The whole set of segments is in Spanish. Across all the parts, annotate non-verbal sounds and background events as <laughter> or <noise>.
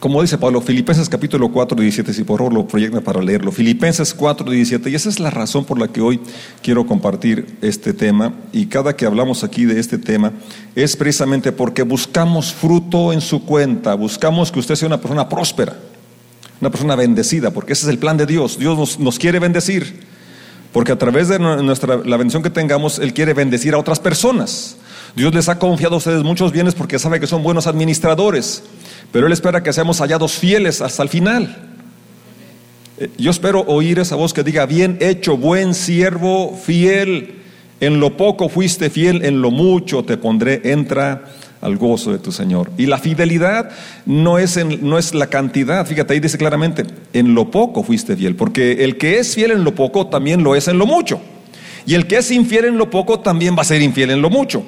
como dice Pablo, Filipenses capítulo 4, 17, si por favor lo proyecta para leerlo. Filipenses 4, 17, y esa es la razón por la que hoy quiero compartir este tema. Y cada que hablamos aquí de este tema es precisamente porque buscamos fruto en su cuenta, buscamos que usted sea una persona próspera, una persona bendecida, porque ese es el plan de Dios. Dios nos, nos quiere bendecir, porque a través de nuestra, la bendición que tengamos, Él quiere bendecir a otras personas. Dios les ha confiado a ustedes muchos bienes porque sabe que son buenos administradores. Pero Él espera que seamos hallados fieles hasta el final. Eh, yo espero oír esa voz que diga, bien hecho, buen siervo, fiel. En lo poco fuiste fiel, en lo mucho te pondré, entra al gozo de tu Señor. Y la fidelidad no es, en, no es la cantidad, fíjate, ahí dice claramente, en lo poco fuiste fiel, porque el que es fiel en lo poco también lo es en lo mucho. Y el que es infiel en lo poco también va a ser infiel en lo mucho.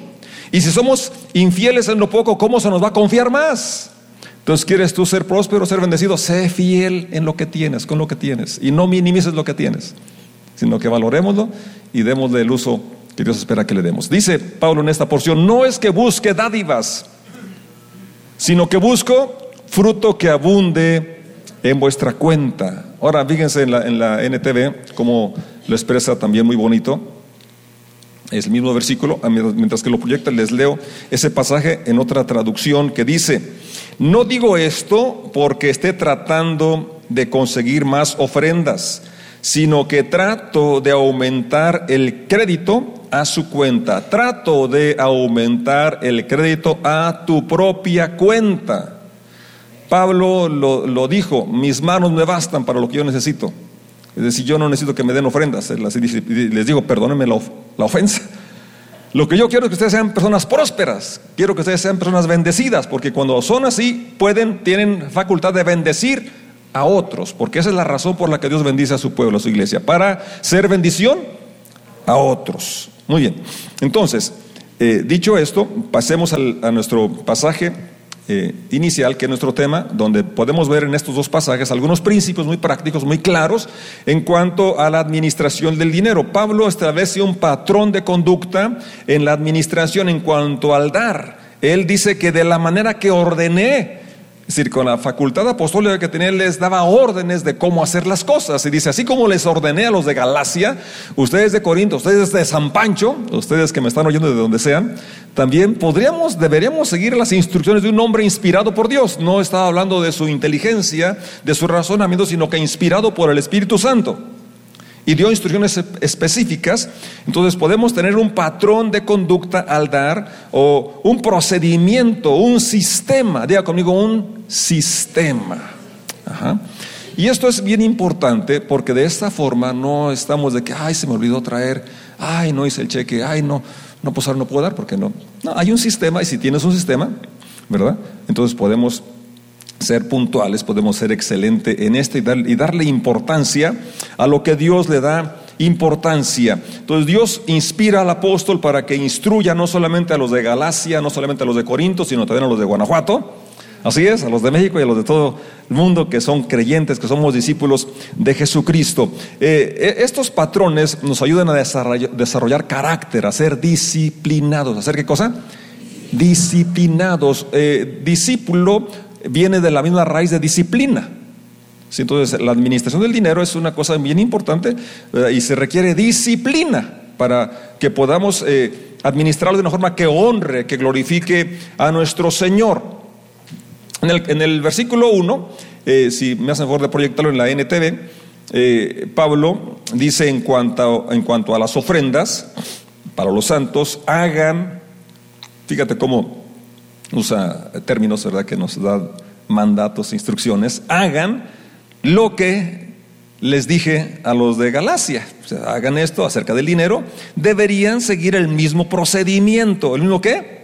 Y si somos infieles en lo poco, ¿cómo se nos va a confiar más? Entonces, ¿quieres tú ser próspero, ser bendecido? Sé fiel en lo que tienes, con lo que tienes. Y no minimices lo que tienes, sino que valoremoslo y démosle el uso que Dios espera que le demos. Dice Pablo en esta porción, no es que busque dádivas, sino que busco fruto que abunde en vuestra cuenta. Ahora, fíjense en la, en la NTV, como lo expresa también muy bonito. Es el mismo versículo, mientras que lo proyecta, les leo ese pasaje en otra traducción que dice, no digo esto porque esté tratando de conseguir más ofrendas, sino que trato de aumentar el crédito a su cuenta. Trato de aumentar el crédito a tu propia cuenta. Pablo lo, dijo, mis manos me bastan para lo que yo necesito. Es decir, yo no necesito que me den ofrendas. Les digo, perdónenme la ofensa. Lo que yo quiero es que ustedes sean personas prósperas, quiero que ustedes sean personas bendecidas, porque cuando son así, pueden, tienen facultad de bendecir a otros, porque esa es la razón por la que Dios bendice a su pueblo, a su iglesia, para ser bendición a otros. Muy bien, entonces, eh, dicho esto, pasemos a nuestro pasaje eh, inicial, que es nuestro tema, donde podemos ver en estos dos pasajes algunos principios muy prácticos, muy claros en cuanto a la administración del dinero. Pablo establece un patrón de conducta en la administración en cuanto al dar. Él dice que de la manera que ordené, es decir, con la facultad apostólica que tenía, les daba órdenes de cómo hacer las cosas. Y dice, así como les ordené a los de Galacia, ustedes de Corinto, ustedes de San Pancho, ustedes que me están oyendo de donde sean, también podríamos, deberíamos seguir las instrucciones de un hombre inspirado por Dios. No estaba hablando de su inteligencia, de su razonamiento, sino que inspirado por el Espíritu Santo y dio instrucciones específicas, entonces podemos tener un patrón de conducta al dar o un procedimiento, un sistema, diga conmigo, un sistema. Y esto es bien importante porque de esta forma no estamos de que, ay, se me olvidó traer, ay, no hice el cheque, ay, no, no, pues ahora no puedo dar porque no. No, hay un sistema y si tienes un sistema, ¿verdad? Entonces podemos ser puntuales, podemos ser excelentes en esto y, darle importancia a lo que Dios le da importancia. Entonces Dios inspira al apóstol para que instruya no solamente a los de Galacia, no solamente a los de Corinto, sino también a los de Guanajuato. Así es, a los de México y a los de todo el mundo que son creyentes, que somos discípulos de Jesucristo. Eh, eh, estos patrones nos ayudan a desarrollar, carácter, a ser disciplinados. ¿Hacer qué cosa? Disciplinados. Eh, discípulo viene de la misma raíz de disciplina. Entonces, la administración del dinero es una cosa bien importante y se requiere disciplina para que podamos eh, administrarlo de una forma que honre, que glorifique a nuestro Señor. En el, versículo 1, eh, si me hacen favor de proyectarlo en la NTV, eh, Pablo dice en cuanto, en cuanto a las ofrendas para los santos, hagan, fíjate cómo usa términos, ¿verdad?, que nos da mandatos, instrucciones, hagan lo que les dije a los de Galacia. Hagan esto acerca del dinero, deberían seguir el mismo procedimiento. ¿El mismo qué?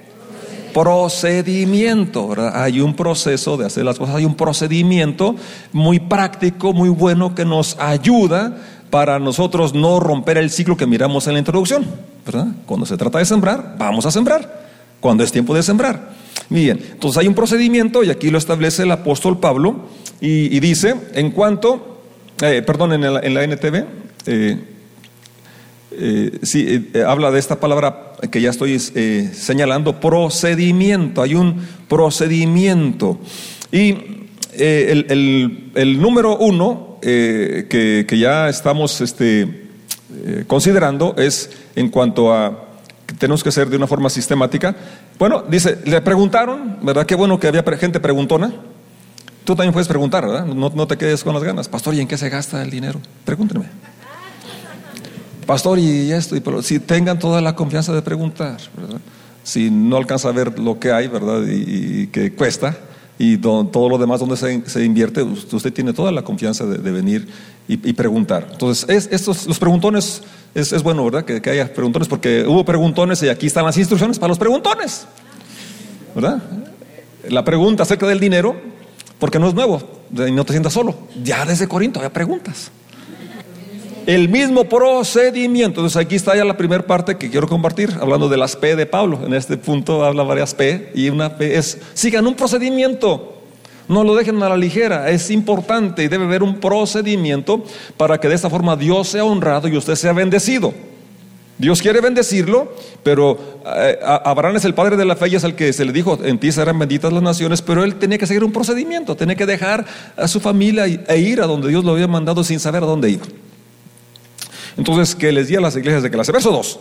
Procedimiento, ¿verdad? Hay un proceso de hacer las cosas, hay un procedimiento muy práctico, muy bueno que nos ayuda para nosotros no romper el ciclo que miramos en la introducción, ¿verdad? Cuando se trata de sembrar, vamos a sembrar. Cuando es tiempo de sembrar. Bien, entonces hay un procedimiento y aquí lo establece el apóstol Pablo y, dice, en cuanto, eh, perdón, en la, NTV, eh, eh, sí, habla de esta palabra que ya estoy señalando, procedimiento, hay un procedimiento. Y el, número uno que, ya estamos este, considerando es en cuanto a tenemos que hacer de una forma sistemática. Bueno, dice, le preguntaron, ¿verdad? Qué bueno que había gente preguntona. Tú también puedes preguntar, ¿verdad? No, no te quedes con las ganas. Pastor, ¿y en qué se gasta el dinero? Pregúntenme. Pastor, y esto, y pero, si tengan toda la confianza de preguntar, ¿verdad? Si no alcanza a ver lo que hay, ¿verdad? Y, que cuesta, y todo lo demás donde se, invierte, usted tiene toda la confianza de, venir y, preguntar. Entonces, estos, los preguntones, es, es bueno, ¿verdad? Que, que, haya preguntones, porque hubo preguntones y aquí están las instrucciones para los preguntones, ¿verdad? La pregunta acerca del dinero, porque no es nuevo, no te sientas solo. Ya desde Corinto había preguntas. El mismo procedimiento. Entonces aquí está ya la primera parte que quiero compartir, hablando de las P de Pablo. En este punto habla varias P y una P es, sigan un procedimiento. No lo dejen a la ligera, es importante y debe haber un procedimiento para que de esta forma Dios sea honrado y usted sea bendecido. Dios quiere bendecirlo, pero eh, Abraham es el padre de la fe y es el que se le dijo, en ti serán benditas las naciones, pero él tenía que seguir un procedimiento, tenía que dejar a su familia e ir a donde Dios lo había mandado sin saber a dónde iba. Entonces, que les di a las iglesias de clase. Verso 2,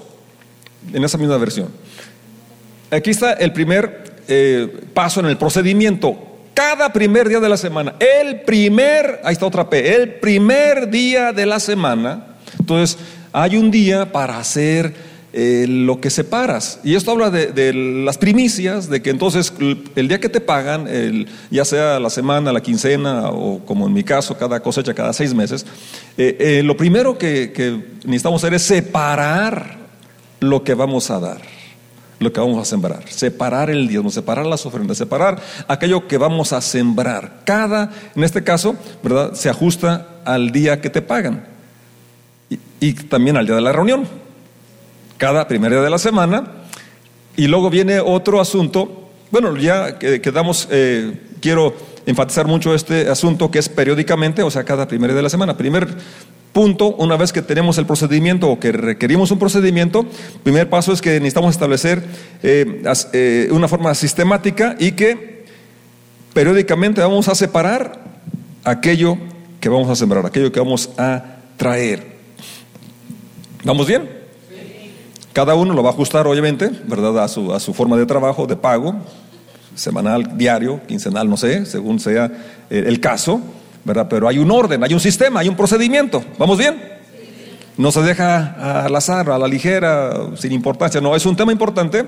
en esa misma versión. Aquí está el primer eh, paso en el procedimiento. Cada primer día de la semana, el primer, ahí está otra P, el primer día de la semana. Entonces, hay un día para hacer eh, lo que separas. Y esto habla de, las primicias, de que entonces el día que te pagan, ya sea la semana, la quincena o como en mi caso, cada cosecha cada seis meses, eh, eh, lo primero que, necesitamos hacer es separar lo que vamos a dar, lo que vamos a sembrar, separar el diezmo, separar las ofrendas, separar aquello que vamos a sembrar. Cada, en este caso, ¿verdad? Se ajusta al día que te pagan y también al día de la reunión cada primer día de la semana. Y luego viene otro asunto, bueno, ya quedamos, eh, quiero enfatizar mucho este asunto que es periódicamente, o sea, cada primer día de la semana. Primer punto, una vez que tenemos el procedimiento o que requerimos un procedimiento, primer paso es que necesitamos establecer eh, eh, una forma sistemática y que periódicamente vamos a separar aquello que vamos a sembrar, aquello que vamos a traer. ¿Vamos bien? Cada uno lo va a ajustar, obviamente, ¿verdad? A su, forma de trabajo, de pago, semanal, diario, quincenal, no sé, según sea eh, el caso, ¿verdad? Pero hay un orden, hay un sistema, hay un procedimiento. ¿Vamos bien? No se deja al azar, a la ligera, sin importancia. No, es un tema importante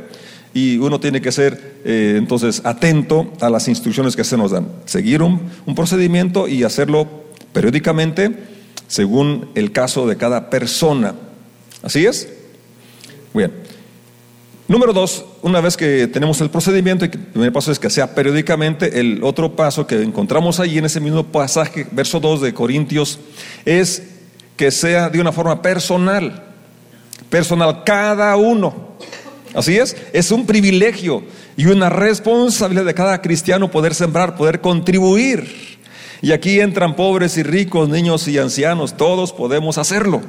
y uno tiene que ser eh, entonces atento a las instrucciones que se nos dan. Seguir un procedimiento y hacerlo periódicamente según el caso de cada persona. ¿Así es? Bien. Número dos, una vez que tenemos el procedimiento, y el primer paso es que sea periódicamente, el otro paso que encontramos ahí en ese mismo pasaje, verso 2 de Corintios, es que sea de una forma personal, personal, cada uno. Así es, es un privilegio y una responsabilidad de cada cristiano poder sembrar, poder contribuir. Y aquí entran pobres y ricos, niños y ancianos, todos podemos hacerlo.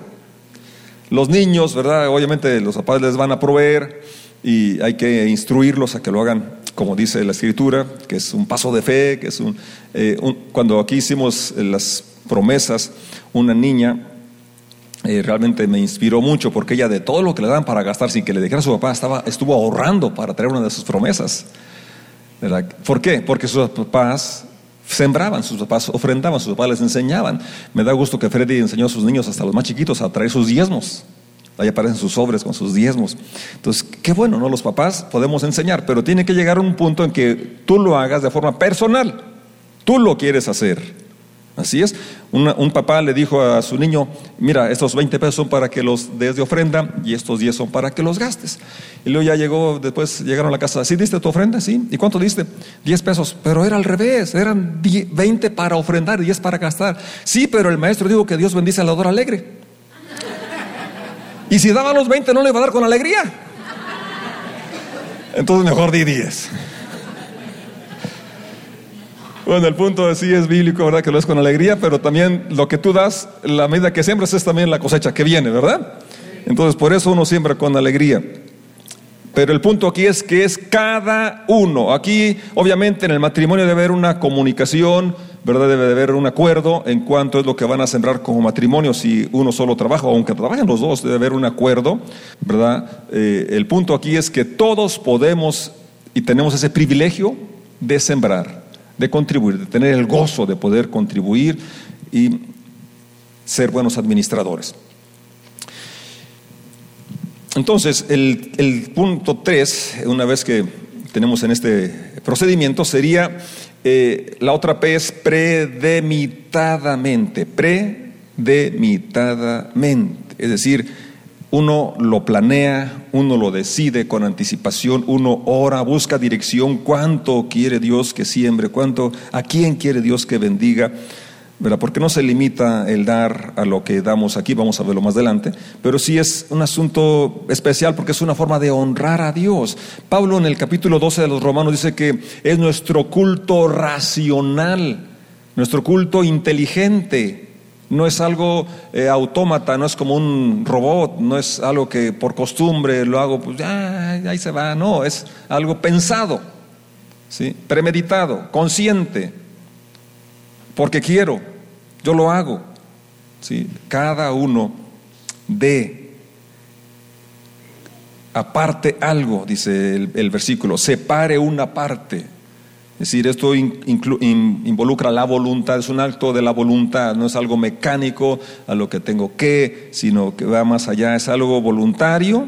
Los niños, ¿verdad? Obviamente los papás les van a proveer y hay que instruirlos a que lo hagan como dice la escritura, que es un paso de fe, que es un, eh, cuando aquí hicimos las promesas, una niña eh, realmente me inspiró mucho porque ella de todo lo que le dan para gastar sin que le dijera a su papá estaba, estuvo ahorrando para traer una de sus promesas. ¿Por qué? Porque sus papás sembraban, sus papás ofrendaban, sus papás les enseñaban. Me da gusto que Freddy enseñó a sus niños, hasta los más chiquitos, a traer sus diezmos. Ahí aparecen sus sobres con sus diezmos. Entonces, qué bueno, ¿no? Los papás podemos enseñar, pero tiene que llegar a un punto en que tú lo hagas de forma personal. Tú lo quieres hacer. Así es. un papá le dijo a su niño, mira, estos 20 pesos son para que los des de ofrenda y estos 10 son para que los gastes. Y luego ya llegó, después llegaron a la casa, ¿sí diste tu ofrenda? Sí. ¿Y cuánto diste? 10 pesos. Pero era al revés, eran 20 para ofrendar y 10 para gastar. Sí, pero el maestro dijo que Dios bendice al dador alegre. Y si daba los 20 no le iba a dar con alegría. Entonces mejor di 10. Bueno, el punto sí es bíblico, ¿verdad? Que lo es con alegría, pero también lo que tú das, la medida que siembras es también la cosecha que viene, ¿verdad? Entonces, por eso uno siembra con alegría. Pero el punto aquí es que es cada uno. Aquí, obviamente, en el matrimonio debe haber una comunicación ¿verdad? Debe de haber un acuerdo en cuanto es lo que van a sembrar como matrimonio si uno solo trabaja, aunque trabajen los dos, debe haber un acuerdo, ¿verdad? Eh, el punto aquí es que todos podemos y tenemos ese privilegio de sembrar, de contribuir, de tener el gozo de poder contribuir y ser buenos administradores. Entonces, el, punto 3, una vez que tenemos en este procedimiento, sería eh, la otra P es predemitadamente, predemitadamente. Es decir, uno lo planea, uno lo decide con anticipación, uno ora, busca dirección, cuánto quiere Dios que siembre, cuánto, a quién quiere Dios que bendiga. ¿verdad? Porque no se limita el dar a lo que damos aquí, vamos a verlo más adelante, pero sí es un asunto especial porque es una forma de honrar a Dios. Pablo en el capítulo 12 de los Romanos dice que es nuestro culto racional, nuestro culto inteligente. No es algo eh, autómata, no es como un robot, no es algo que por costumbre lo hago, pues ya, ahí se va, no, es algo pensado, ¿sí? premeditado, consciente, porque quiero, yo lo hago. ¿sí? Cada uno de aparte algo, dice el, versículo, separe una parte. Es decir, esto involucra la voluntad, es un acto de la voluntad, no es algo mecánico a lo que tengo que, sino que va más allá, es algo voluntario.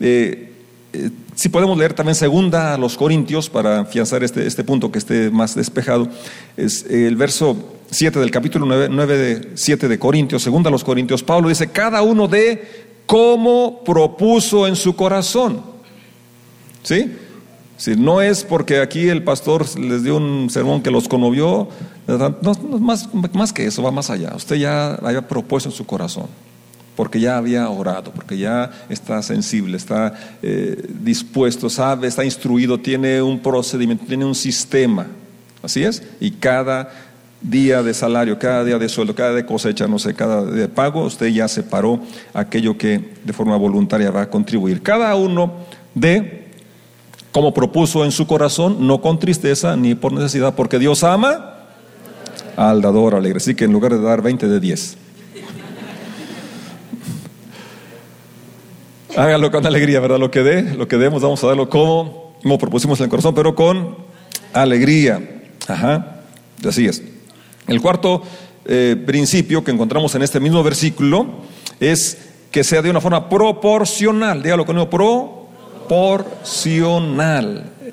Eh, eh, si podemos leer también segunda a los Corintios para afianzar este, este punto que esté más despejado, es el verso 7 del capítulo 9, de 7 de Corintios, segunda a los Corintios, Pablo dice, cada uno de cómo propuso en su corazón. ¿Sí? Si no es porque aquí el pastor les dio un sermón que los conmovió, no, más, más que eso, va más allá. Usted ya había propuesto en su corazón, porque ya había orado, porque ya está sensible, está eh, dispuesto, sabe, está instruido, tiene un procedimiento, tiene un sistema. Así es. Y cada día de salario, cada día de sueldo, cada de cosecha, no sé, cada de pago, usted ya separó aquello que de forma voluntaria va a contribuir. Cada uno de, como propuso en su corazón, no con tristeza ni por necesidad, porque Dios ama al dador alegre. Así que en lugar de dar 20 de 10. Hágalo con alegría, ¿verdad? Lo que dé, lo que demos, vamos a darlo como, como propusimos en el corazón, pero con alegría. Ajá, así es. El cuarto eh, principio que encontramos en este mismo versículo es que sea de una forma proporcional. Dígalo conmigo, proporcional.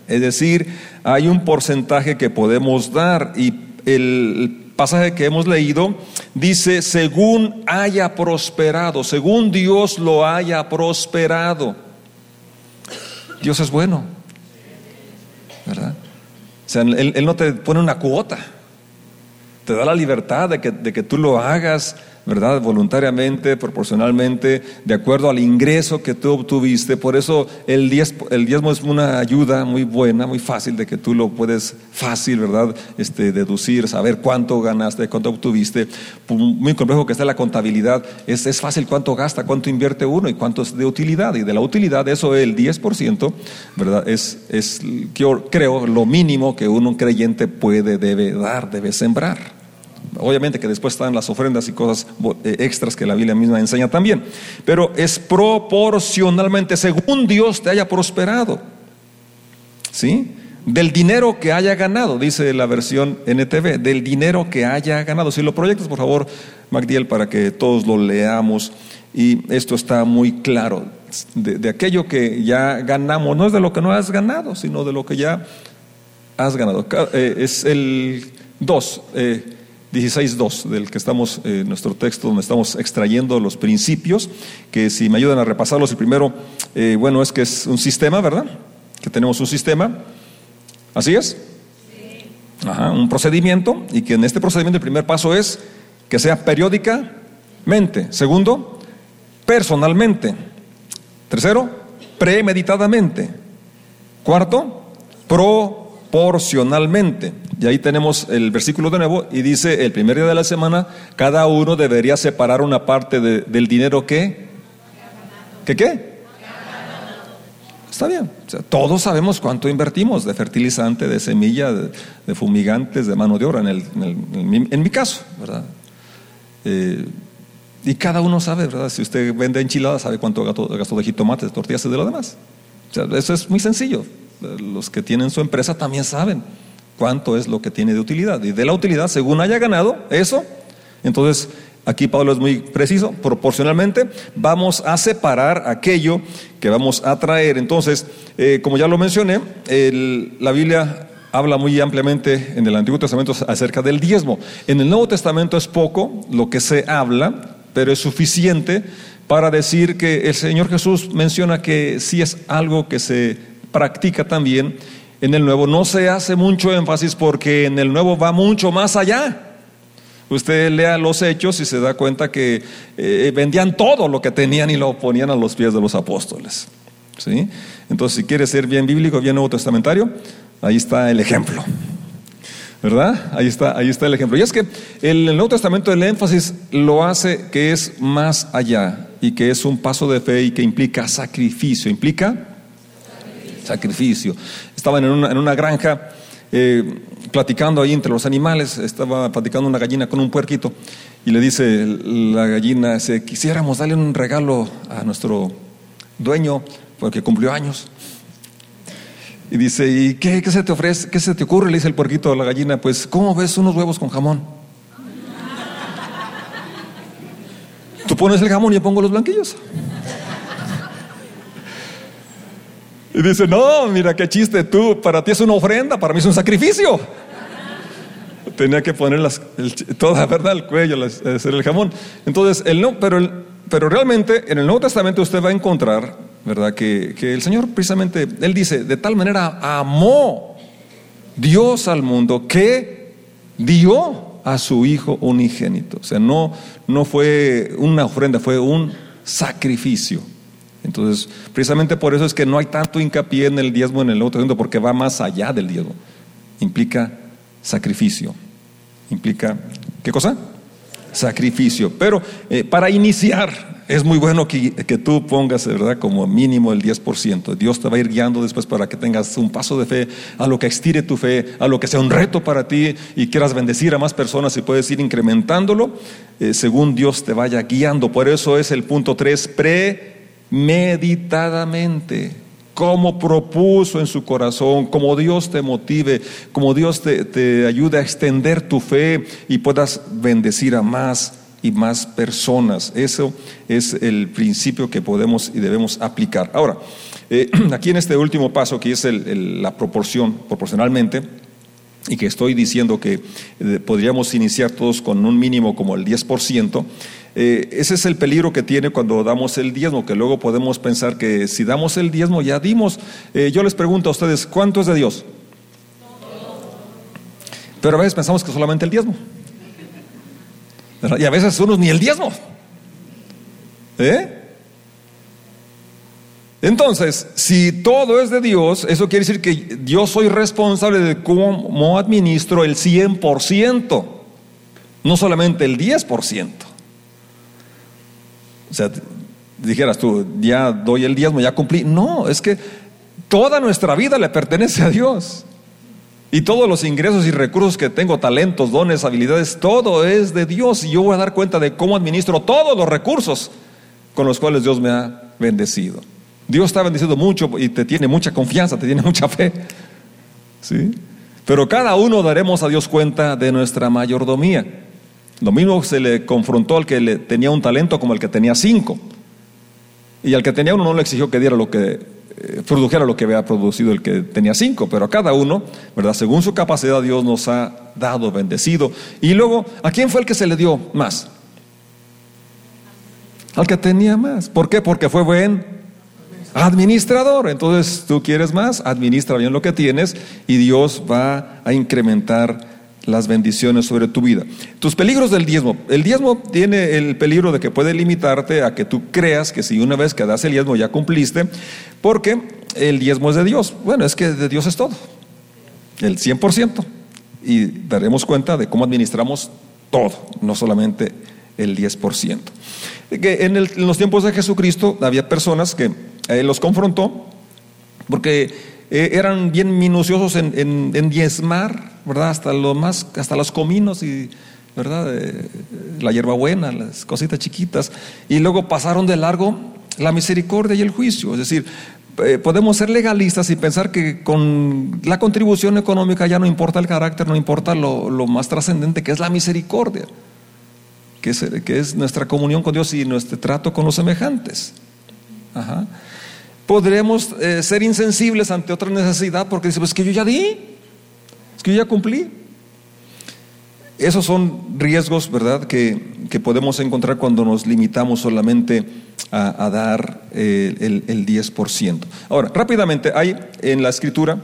Es decir, hay un porcentaje que podemos dar y el pasaje que hemos leído dice, según haya prosperado, según Dios lo haya prosperado. Dios es bueno, ¿verdad? O sea, él, él no te pone una cuota te da la libertad de que, de que tú lo hagas ¿verdad? Voluntariamente, proporcionalmente, de acuerdo al ingreso que tú obtuviste. Por eso el, el diezmo es una ayuda muy buena, muy fácil, de que tú lo puedes fácil, ¿verdad? Este, deducir, saber cuánto ganaste, cuánto obtuviste. Muy complejo que está la contabilidad. Es, es fácil cuánto gasta, cuánto invierte uno y cuánto es de utilidad. Y de la utilidad, eso el 10%, ¿verdad? Es, es yo creo, lo mínimo que uno creyente puede, debe dar, debe sembrar. Obviamente que después están las ofrendas y cosas eh, extras que la Biblia misma enseña también. Pero es proporcionalmente según Dios te haya prosperado. ¿Sí? Del dinero que haya ganado, dice la versión NTV, del dinero que haya ganado. Si lo proyectas, por favor, Magdiel, para que todos lo leamos. Y esto está muy claro. De, aquello que ya ganamos, no es de lo que no has ganado, sino de lo que ya has ganado. Eh, es el 2. 16.2 del que estamos, eh, nuestro texto, donde estamos extrayendo los principios, que si me ayudan a repasarlos, el primero, eh, bueno, es que es un sistema, ¿verdad? Que tenemos un sistema, ¿así es? Ajá, un procedimiento, y que en este procedimiento el primer paso es que sea periódicamente. Segundo, personalmente. Tercero, premeditadamente. Cuarto, proporcionalmente. Y ahí tenemos el versículo de nuevo y dice, el primer día de la semana, cada uno debería separar una parte del dinero que... ¿Qué qué? Está bien. todos sabemos cuánto invertimos de fertilizante, de semilla, de, fumigantes, de mano de obra, en, el, en, mi caso, ¿verdad? Eh, y cada uno sabe, ¿verdad? Si usted vende enchiladas, sabe cuánto gastó, de jitomates, de tortillas y de lo demás. eso es muy sencillo. Los que tienen su empresa también saben cuánto es lo que tiene de utilidad. Y de la utilidad, según haya ganado eso, entonces Aquí Pablo es muy preciso, proporcionalmente vamos a separar aquello que vamos a traer. Entonces, eh, como ya lo mencioné, la Biblia habla muy ampliamente en el Antiguo Testamento acerca del diezmo. En el Nuevo Testamento es poco lo que se habla, pero es suficiente para decir que el Señor Jesús menciona que sí es algo que se practica también en el Nuevo. No se hace mucho énfasis porque en el Nuevo va mucho más allá. Usted lea los hechos y se da cuenta que eh, vendían todo lo que tenían y lo ponían a los pies de los apóstoles. ¿sí? Entonces, si quiere ser bien bíblico, bien nuevo testamentario, ahí está el ejemplo. ¿Verdad? Ahí está, ahí está el ejemplo. Y es que el, el Nuevo Testamento el énfasis lo hace que es más allá y que es un paso de fe y que implica sacrificio. ¿Implica? Sacrificio. Estaban en una, en una granja eh, platicando ahí entre los animales, estaba platicando una gallina con un puerquito y le dice la gallina, quisiéramos darle un regalo a nuestro dueño porque cumplió años. Y dice, ¿y qué, qué se te ofrece? ¿Qué se te ocurre? Le dice el puerquito a la gallina, pues, ¿cómo ves unos huevos con jamón? Tú pones el jamón y yo pongo los blanquillos. Y dice, no, mira qué chiste, tú, para ti es una ofrenda, para mí es un sacrificio. Tenía que poner las, toda, ¿verdad? El cuello, hacer el jamón. Entonces, el no, pero, pero realmente en el Nuevo Testamento usted va a encontrar, ¿verdad? Que, que el Señor precisamente, Él dice, de tal manera amó Dios al mundo que dio a su Hijo unigénito. O sea, no, no fue una ofrenda, fue un sacrificio. Entonces, precisamente por eso es que no hay tanto hincapié en el diezmo en el Nuevo Testamento, porque va más allá del diezmo. Implica sacrificio. Implica, ¿qué cosa? Sacrificio. Pero eh, para iniciar, es muy bueno que, que, tú pongas, ¿verdad?, como mínimo el 10%. Dios te va a ir guiando después para que tengas un paso de fe, a lo que estire tu fe, a lo que sea un reto para ti y quieras bendecir a más personas y puedes ir incrementándolo eh, según Dios te vaya guiando. Por eso es el punto 3, pre meditadamente, como propuso en su corazón, como Dios te motive, como Dios te, te ayude a extender tu fe y puedas bendecir a más y más personas. Eso es el principio que podemos y debemos aplicar. Ahora, eh, <clears throat> aquí en este último paso, que es la proporción, proporcionalmente, y que estoy diciendo que eh, podríamos iniciar todos con un mínimo como el 10%, eh, ese es el peligro que tiene cuando damos el diezmo, que luego podemos pensar que si damos el diezmo ya dimos. Eh, yo les pregunto a ustedes, ¿cuánto es de Dios? Pero a veces pensamos que solamente el diezmo. Y a veces unos ni el diezmo. ¿Eh? Entonces, si todo es de Dios, eso quiere decir que yo soy responsable de cómo administro el 100%, no solamente el 10%. O sea, dijeras tú, ya doy el diezmo, ya cumplí. No, es que toda nuestra vida le pertenece a Dios. Y todos los ingresos y recursos que tengo, talentos, dones, habilidades, todo es de Dios. Y yo voy a dar cuenta de cómo administro todos los recursos con los cuales Dios me ha bendecido. Dios está bendeciendo mucho y te tiene mucha confianza, te tiene mucha fe. ¿Sí? Pero cada uno daremos a Dios cuenta de nuestra mayordomía. Lo mismo se le confrontó al que le tenía un talento como al que tenía cinco. Y al que tenía uno no le exigió que diera lo que eh, produjera lo que había producido el que tenía cinco, pero a cada uno, ¿verdad? Según su capacidad, Dios nos ha dado, bendecido. Y luego, ¿a quién fue el que se le dio más? Al que tenía más. ¿Por qué? Porque fue buen administrador. Entonces, tú quieres más, administra bien lo que tienes y Dios va a incrementar las bendiciones sobre tu vida. Tus peligros del diezmo. El diezmo tiene el peligro de que puede limitarte a que tú creas que si una vez que das el diezmo ya cumpliste, porque el diezmo es de Dios. Bueno, es que de Dios es todo, el 100%. Y daremos cuenta de cómo administramos todo, no solamente el 10%. Que en, en los tiempos de Jesucristo había personas que Él los confrontó porque eh, eran bien minuciosos en, diezmar, ¿verdad? Hasta, lo más, hasta los cominos y, ¿verdad? Eh, la hierbabuena, las cositas chiquitas. Y luego pasaron de largo la misericordia y el juicio. Es decir, eh, podemos ser legalistas y pensar que con la contribución económica ya no importa el carácter, no importa lo, más trascendente que es la misericordia, que es, que es, nuestra comunión con Dios y nuestro trato con los semejantes. Ajá podremos eh, ser insensibles ante otra necesidad porque decimos, es que yo ya di, es que yo ya cumplí. Esos son riesgos, ¿verdad?, que, podemos encontrar cuando nos limitamos solamente a, dar eh, el, el, 10%. Ahora, rápidamente, hay en la escritura,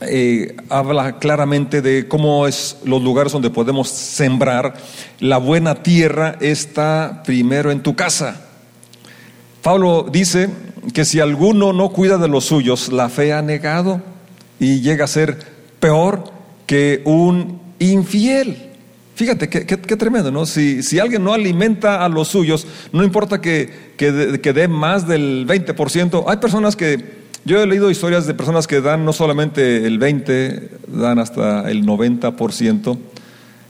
eh, habla claramente de cómo es los lugares donde podemos sembrar. La buena tierra está primero en tu casa. Pablo dice que si alguno no cuida de los suyos, la fe ha negado y llega a ser peor que un infiel. Fíjate qué, tremendo, ¿no? Si, si, alguien no alimenta a los suyos, no importa que, que, dé más del 20%. Hay personas que, yo he leído historias de personas que dan no solamente el 20, dan hasta el 90%,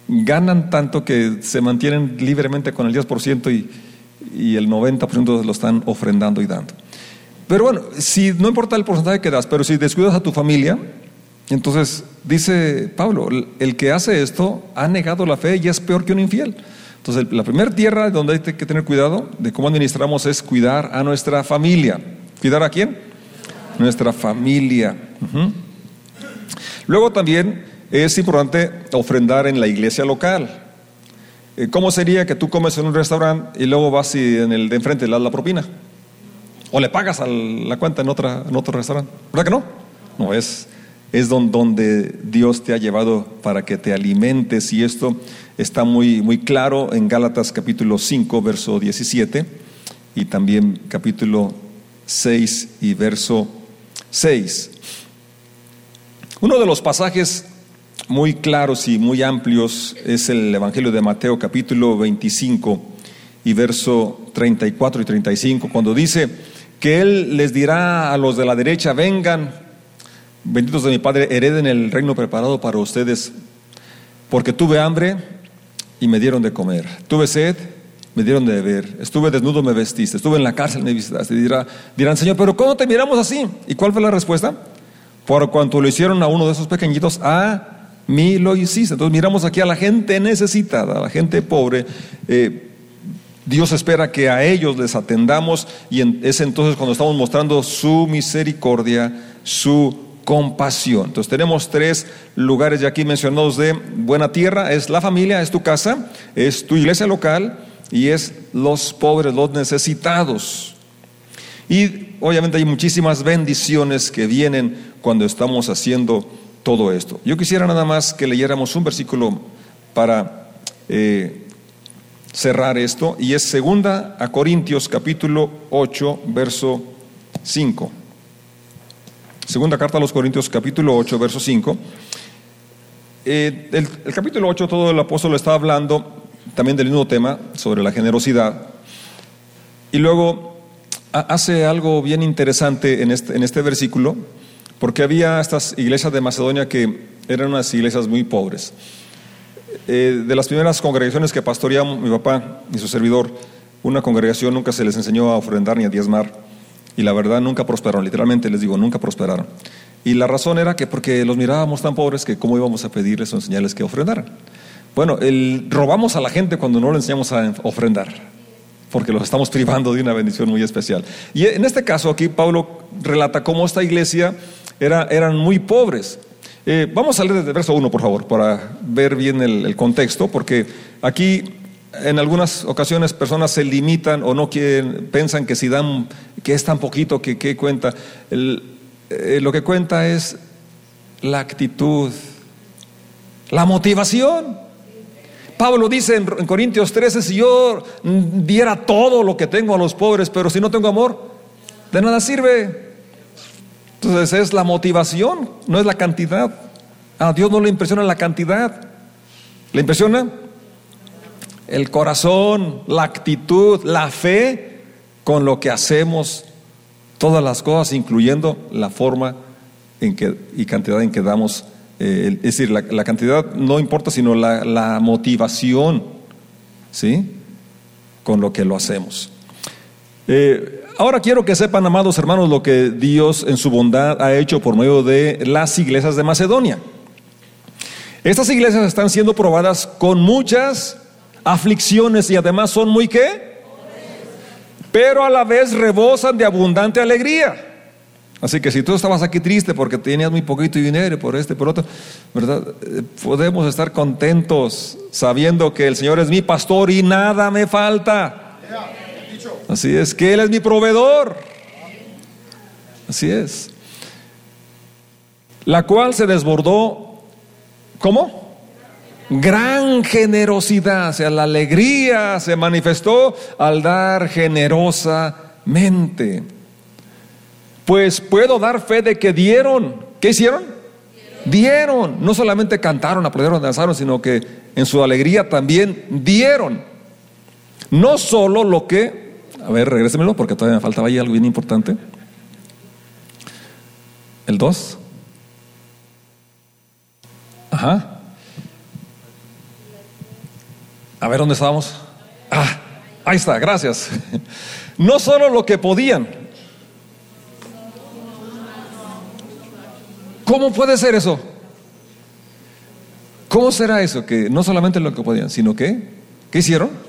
ganan tanto que se mantienen libremente con el 10% y, y el 90% lo están ofrendando y dando. Pero bueno, si no importa el porcentaje que das, pero si descuidas a tu familia, entonces dice Pablo, el que hace esto ha negado la fe y es peor que un infiel. Entonces, la primera tierra donde hay que tener cuidado de cómo administramos es cuidar a nuestra familia. ¿Cuidar a quién? Nuestra familia. Luego también es importante ofrendar en la iglesia local. Eh, ¿Cómo sería que tú comes en un restaurante y luego vas y en el de enfrente le das la propina? O le pagas a la cuenta en, otra, en otro restaurante. ¿Verdad que no? No, es, es donde Dios te ha llevado para que te alimentes y esto está muy, muy claro en Gálatas capítulo 5, verso 17 y también capítulo 6 y verso 6. Uno de los pasajes muy claros y muy amplios es el Evangelio de Mateo capítulo 25 y verso 34 y 35, cuando dice, que Él les dirá a los de la derecha, vengan, benditos de mi Padre, hereden el reino preparado para ustedes, porque tuve hambre y me dieron de comer, tuve sed, me dieron de beber, estuve desnudo, me vestiste, estuve en la cárcel, me visitaste. Dirá, dirán, Señor, pero ¿cómo te miramos así? ¿Y cuál fue la respuesta? Por cuanto lo hicieron a uno de esos pequeñitos, a mí lo hiciste. Entonces miramos aquí a la gente necesitada, a la gente pobre. Eh, Dios espera que a ellos les atendamos y es entonces cuando estamos mostrando su misericordia, su compasión. Entonces tenemos tres lugares ya aquí mencionados de buena tierra, es la familia, es tu casa, es tu iglesia local y es los pobres, los necesitados. Y obviamente hay muchísimas bendiciones que vienen cuando estamos haciendo todo esto. Yo quisiera nada más que leyéramos un versículo para eh, cerrar esto y es segunda a Corintios capítulo 8 verso 5. Segunda carta a los Corintios capítulo 8 verso 5. Eh, el, capítulo 8 todo el apóstol está hablando también del mismo tema sobre la generosidad y luego hace algo bien interesante en este, en este versículo porque había estas iglesias de Macedonia que eran unas iglesias muy pobres. Eh, de las primeras congregaciones que pastoreamos, mi papá y su servidor, una congregación nunca se les enseñó a ofrendar ni a diezmar. Y la verdad nunca prosperaron, literalmente les digo, nunca prosperaron. Y la razón era que porque los mirábamos tan pobres que cómo íbamos a pedirles o enseñarles que ofrendaran. Bueno, el, robamos a la gente cuando no le enseñamos a ofrendar, porque los estamos privando de una bendición muy especial. Y en este caso aquí Pablo relata cómo esta iglesia era, eran muy pobres. Eh, vamos a leer desde el verso 1, por favor, para ver bien el, contexto, porque aquí en algunas ocasiones personas se limitan o no quieren, piensan que si dan, que es tan poquito, que qué cuenta. Eh, lo que cuenta es la actitud, la motivación. Pablo dice en, en Corintios 13, si yo diera todo lo que tengo a los pobres, pero si no tengo amor, de nada sirve. Entonces es la motivación, no es la cantidad. A Dios no le impresiona la cantidad, le impresiona el corazón, la actitud, la fe con lo que hacemos Todas las cosas, incluyendo la forma y cantidad en que damos. eh, es decir, la, cantidad no importa, sino la, la motivación, ¿sí? Con lo que lo hacemos. Eh, ahora quiero que sepan, amados hermanos, lo que Dios en su bondad ha hecho por medio de las iglesias de Macedonia. Estas iglesias están siendo probadas con muchas aflicciones y además son muy qué? Pero a la vez rebosan de abundante alegría. Así que si tú estabas aquí triste porque tenías muy poquito dinero por este, por otro, ¿verdad? Eh, Podemos estar contentos sabiendo que el Señor es mi pastor y nada me falta. Así es, que Él es mi proveedor. Así es. La cual se desbordó, ¿cómo? Gran generosidad, o sea, la alegría se manifestó al dar generosamente. Pues puedo dar fe de que dieron. ¿Qué hicieron? Dieron. No solamente cantaron, aplaudieron, danzaron, sino que en su alegría también dieron. No solo lo que a ver, regrésemelo porque todavía me faltaba ahí algo bien importante. El 2. Ajá. A ver, ¿dónde estábamos? Ah, ahí está, gracias. No solo lo que podían. ¿Cómo puede ser eso? ¿Cómo será eso? Que no solamente lo que podían, sino que, ¿qué hicieron?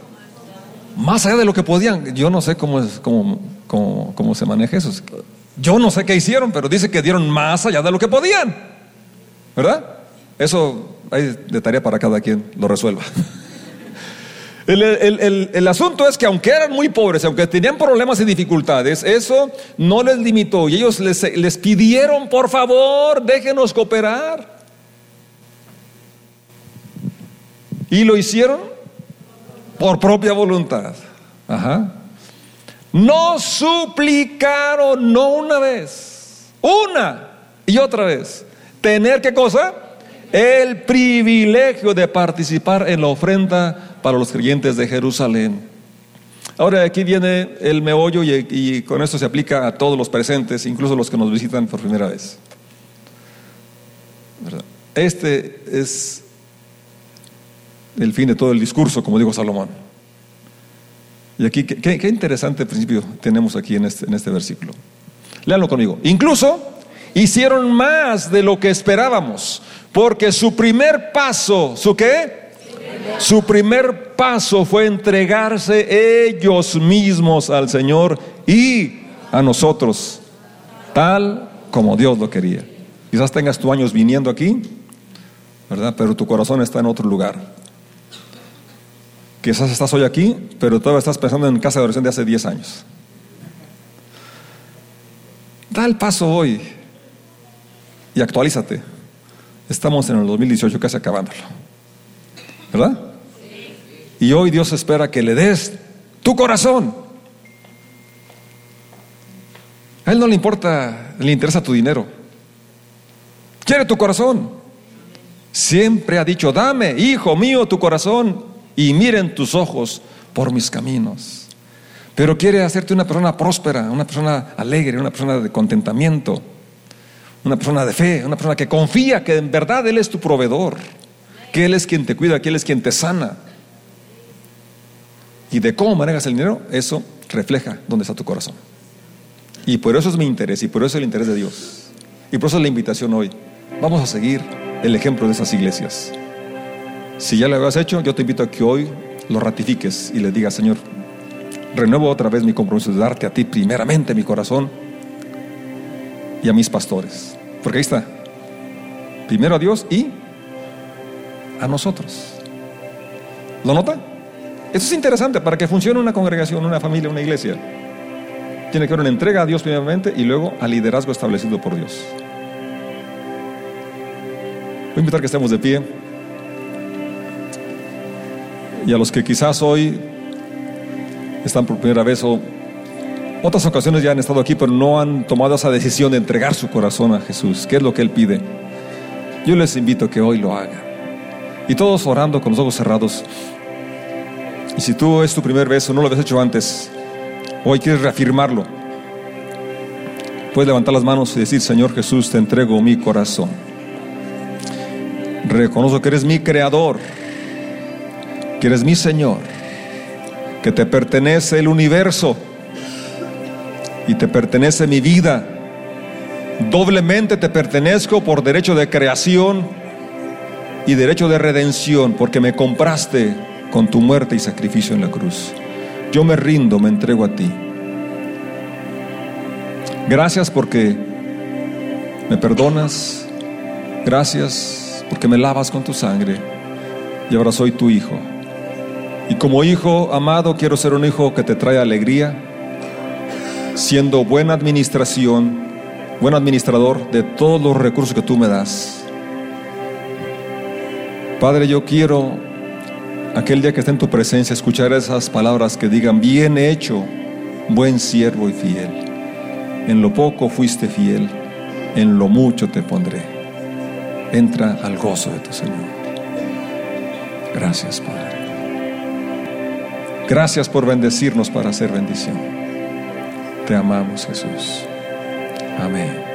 Más allá de lo que podían. Yo no sé cómo, es, cómo, cómo, cómo, se maneja eso. Yo no sé qué hicieron, pero dice que dieron más allá de lo que podían. ¿Verdad? Eso hay de tarea para cada quien lo resuelva. <laughs> El, el, el, el, asunto es que aunque eran muy pobres, aunque tenían problemas y dificultades, eso no les limitó y ellos les, les pidieron, por favor, déjenos cooperar. Y lo hicieron por propia voluntad. Ajá. No suplicaron, no una vez, una y otra vez. Tener qué cosa? El privilegio de participar en la ofrenda para los creyentes de Jerusalén. Ahora aquí viene el meollo y, y con esto se aplica a todos los presentes, incluso los que nos visitan por primera vez. Este es el fin de todo el discurso, como dijo Salomón. Y aquí, qué, interesante principio tenemos aquí en este, en este versículo. Léanlo conmigo. Incluso hicieron más de lo que esperábamos, porque su primer paso, ¿su qué? Su primer paso fue entregarse ellos mismos al Señor y a nosotros, tal como Dios lo quería. Quizás tengas tu años viniendo aquí, ¿verdad? Pero tu corazón está en otro lugar. Quizás estás hoy aquí, pero todavía estás pensando en casa de oración de hace 10 años. Da el paso hoy y actualízate. Estamos en el 2018 casi acabándolo. ¿Verdad? Y hoy Dios espera que le des tu corazón. A Él no le importa, le interesa tu dinero. Quiere tu corazón. Siempre ha dicho, dame, hijo mío, tu corazón y miren tus ojos por mis caminos. Pero quiere hacerte una persona próspera, una persona alegre, una persona de contentamiento, una persona de fe, una persona que confía que en verdad Él es tu proveedor, que Él es quien te cuida, que Él es quien te sana. Y de cómo manejas el dinero, eso refleja dónde está tu corazón. Y por eso es mi interés y por eso es el interés de Dios. Y por eso es la invitación hoy. Vamos a seguir el ejemplo de esas iglesias. Si ya lo habías hecho, yo te invito a que hoy lo ratifiques y le digas, Señor, renuevo otra vez mi compromiso de darte a ti primeramente mi corazón y a mis pastores. Porque ahí está. Primero a Dios y a nosotros. ¿Lo nota? Eso es interesante para que funcione una congregación, una familia, una iglesia. Tiene que haber una entrega a Dios primeramente y luego al liderazgo establecido por Dios. Voy a invitar que estemos de pie. Y a los que quizás hoy están por primera vez o otras ocasiones ya han estado aquí, pero no han tomado esa decisión de entregar su corazón a Jesús, que es lo que Él pide. Yo les invito a que hoy lo hagan. Y todos orando con los ojos cerrados. Y si tú es tu primer beso, no lo habías hecho antes, hoy quieres reafirmarlo. Puedes levantar las manos y decir, Señor Jesús, te entrego mi corazón. Reconozco que eres mi creador, que eres mi Señor, que te pertenece el universo y te pertenece mi vida. Doblemente te pertenezco por derecho de creación y derecho de redención, porque me compraste con tu muerte y sacrificio en la cruz. Yo me rindo, me entrego a ti. Gracias porque me perdonas. Gracias porque me lavas con tu sangre. Y ahora soy tu hijo. Y como hijo amado quiero ser un hijo que te trae alegría, siendo buena administración, buen administrador de todos los recursos que tú me das. Padre, yo quiero aquel día que esté en tu presencia escuchar esas palabras que digan, bien hecho, buen siervo y fiel. En lo poco fuiste fiel, en lo mucho te pondré. Entra al gozo de tu Señor. Gracias, Padre. Gracias por bendecirnos para hacer bendición. Te amamos, Jesús. Amén.